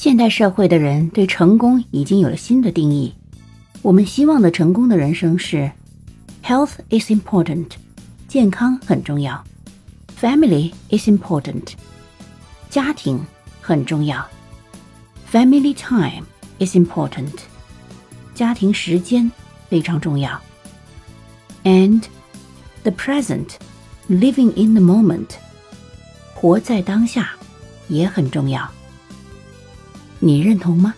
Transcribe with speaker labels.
Speaker 1: 现代社会的人对成功已经有了新的定义。我们希望的成功的人生是：health is important，健康很重要；family is important，家庭很重要；family time is important，家庭时间非常重要；and the present，living in the moment，活在当下也很重要。你认同吗？